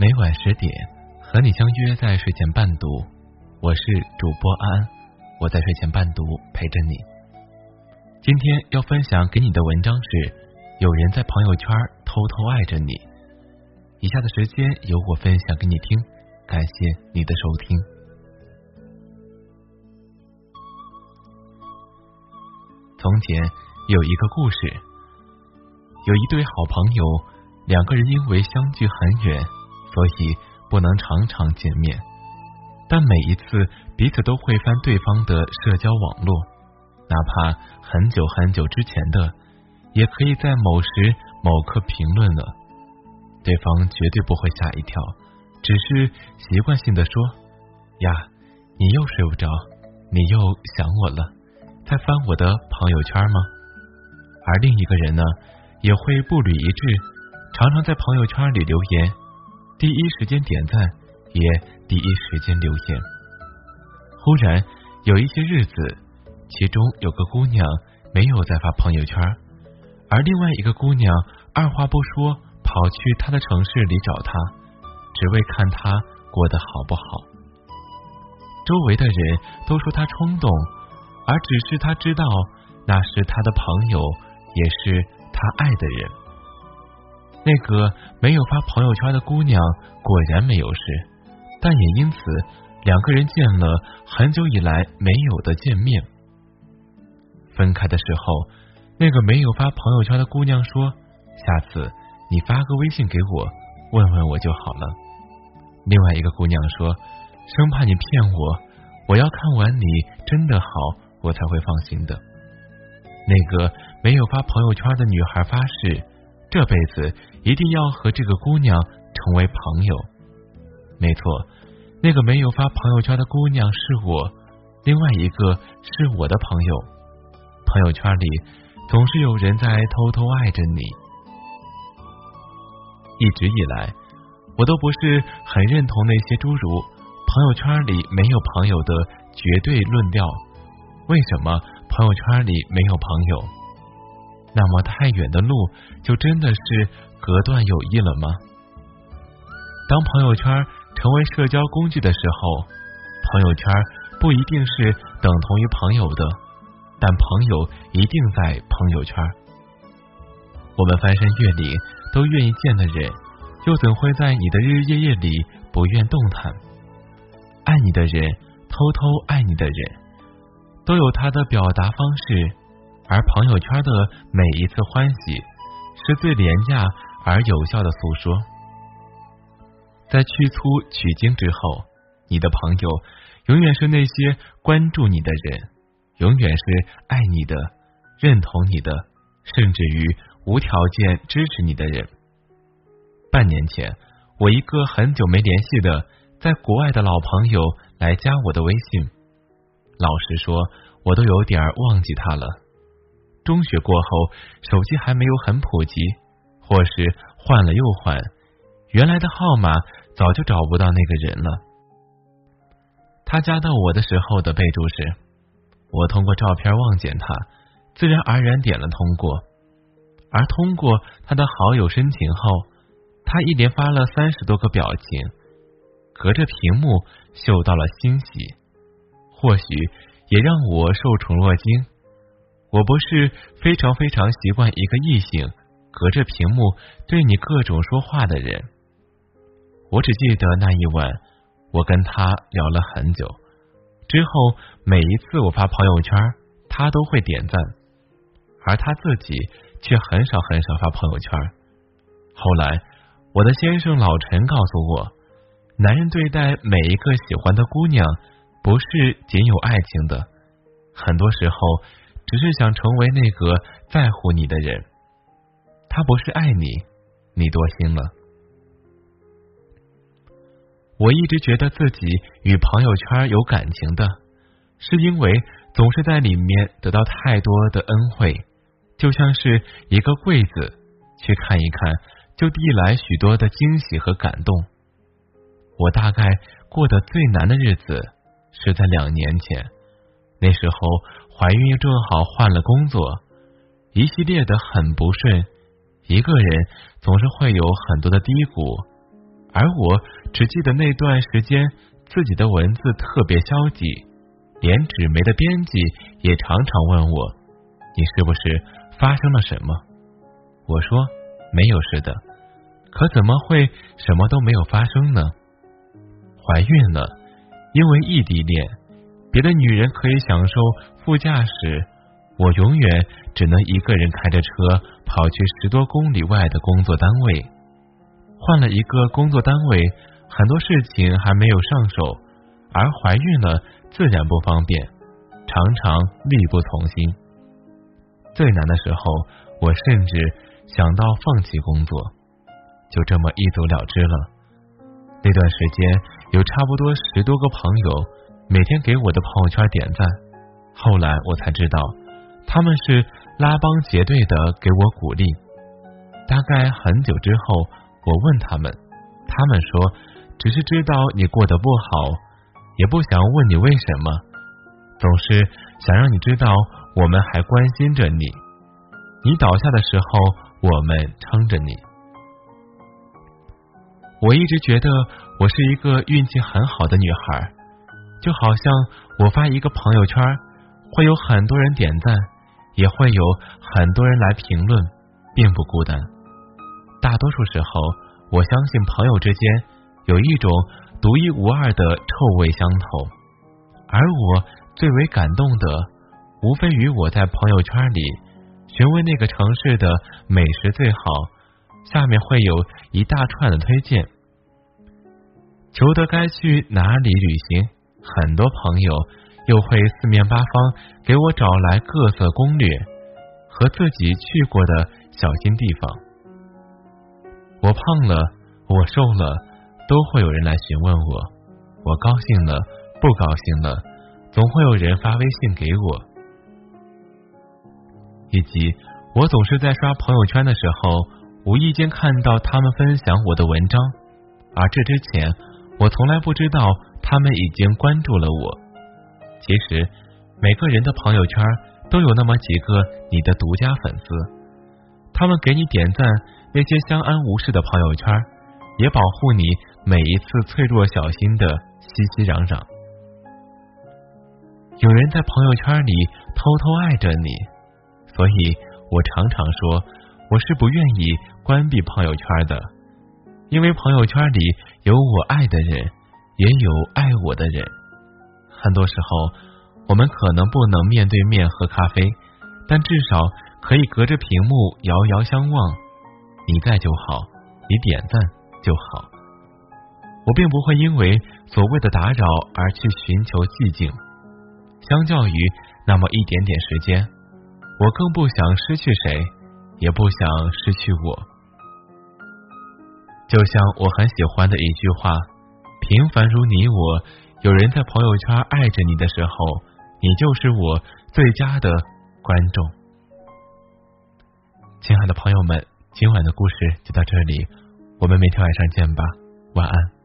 每晚十点和你相约在睡前伴读，我是主播安，我在睡前伴读陪着你。今天要分享给你的文章是：有人在朋友圈偷偷爱着你。以下的时间由我分享给你听，感谢你的收听。从前有一个故事，有一对好朋友，两个人因为相距很远。所以不能常常见面，但每一次彼此都会翻对方的社交网络，哪怕很久很久之前的，也可以在某时某刻评论了。对方绝对不会吓一跳，只是习惯性的说：“呀，你又睡不着，你又想我了，在翻我的朋友圈吗？”而另一个人呢，也会步履一致，常常在朋友圈里留言。第一时间点赞，也第一时间留言。忽然有一些日子，其中有个姑娘没有再发朋友圈，而另外一个姑娘二话不说跑去她的城市里找他，只为看他过得好不好。周围的人都说他冲动，而只是他知道那是他的朋友，也是他爱的人。那个没有发朋友圈的姑娘果然没有事，但也因此两个人见了很久以来没有的见面。分开的时候，那个没有发朋友圈的姑娘说：“下次你发个微信给我，问问我就好了。”另外一个姑娘说：“生怕你骗我，我要看完你真的好，我才会放心的。”那个没有发朋友圈的女孩发誓。这辈子一定要和这个姑娘成为朋友。没错，那个没有发朋友圈的姑娘是我，另外一个是我的朋友。朋友圈里总是有人在偷偷爱着你。一直以来，我都不是很认同那些诸如朋友圈里没有朋友的绝对论调。为什么朋友圈里没有朋友？那么太远的路，就真的是隔断友谊了吗？当朋友圈成为社交工具的时候，朋友圈不一定是等同于朋友的，但朋友一定在朋友圈。我们翻山越岭都愿意见的人，又怎会在你的日日夜夜里不愿动弹？爱你的人，偷偷爱你的人，都有他的表达方式。而朋友圈的每一次欢喜，是最廉价而有效的诉说。在去粗取精之后，你的朋友永远是那些关注你的人，永远是爱你的、认同你的，甚至于无条件支持你的人。半年前，我一个很久没联系的在国外的老朋友来加我的微信，老实说，我都有点忘记他了。中学过后，手机还没有很普及，或是换了又换，原来的号码早就找不到那个人了。他加到我的时候的备注是：我通过照片望见他，自然而然点了通过。而通过他的好友申请后，他一连发了三十多个表情，隔着屏幕嗅到了欣喜，或许也让我受宠若惊。我不是非常非常习惯一个异性隔着屏幕对你各种说话的人。我只记得那一晚，我跟他聊了很久。之后每一次我发朋友圈，他都会点赞，而他自己却很少很少发朋友圈。后来，我的先生老陈告诉我，男人对待每一个喜欢的姑娘，不是仅有爱情的，很多时候。只是想成为那个在乎你的人，他不是爱你，你多心了。我一直觉得自己与朋友圈有感情的，是因为总是在里面得到太多的恩惠，就像是一个柜子，去看一看，就递来许多的惊喜和感动。我大概过得最难的日子是在两年前，那时候。怀孕正好换了工作，一系列的很不顺，一个人总是会有很多的低谷，而我只记得那段时间自己的文字特别消极，连纸媒的编辑也常常问我：“你是不是发生了什么？”我说：“没有事的。”可怎么会什么都没有发生呢？怀孕了，因为异地恋，别的女人可以享受副驾驶，我永远只能一个人开着车跑去十多公里外的工作单位。换了一个工作单位，很多事情还没有上手，而怀孕了自然不方便，常常力不从心。最难的时候，我甚至想到放弃工作。就这么一走了之了。那段时间有差不多十多个朋友每天给我的朋友圈点赞，后来我才知道他们是拉帮结队的给我鼓励。大概很久之后，我问他们，他们说只是知道你过得不好，也不想问你为什么，总是想让你知道我们还关心着你。你倒下的时候，我们撑着你。我一直觉得我是一个运气很好的女孩，就好像我发一个朋友圈，会有很多人点赞，也会有很多人来评论，并不孤单。大多数时候，我相信朋友之间有一种独一无二的臭味相投，而我最为感动的，无非于我在朋友圈里询问那个城市的美食最好。下面会有一大串的推荐，求得该去哪里旅行。很多朋友又会四面八方给我找来各色攻略和自己去过的小心地方。我胖了，我瘦了，都会有人来询问我。我高兴了，不高兴了，总会有人发微信给我。以及我总是在刷朋友圈的时候。无意间看到他们分享我的文章，而这之前我从来不知道他们已经关注了我。其实每个人的朋友圈都有那么几个你的独家粉丝，他们给你点赞，那些相安无事的朋友圈，也保护你每一次脆弱小心的熙熙攘攘。有人在朋友圈里偷偷爱着你，所以我常常说。我是不愿意关闭朋友圈的，因为朋友圈里有我爱的人，也有爱我的人。很多时候，我们可能不能面对面喝咖啡，但至少可以隔着屏幕遥遥相望。你在就好，你点赞就好。我并不会因为所谓的打扰而去寻求寂静。相较于那么一点点时间，我更不想失去谁。也不想失去我，就像我很喜欢的一句话：“平凡如你我，有人在朋友圈爱着你的时候，你就是我最佳的观众。”亲爱的朋友们，今晚的故事就到这里，我们明天晚上见吧，晚安。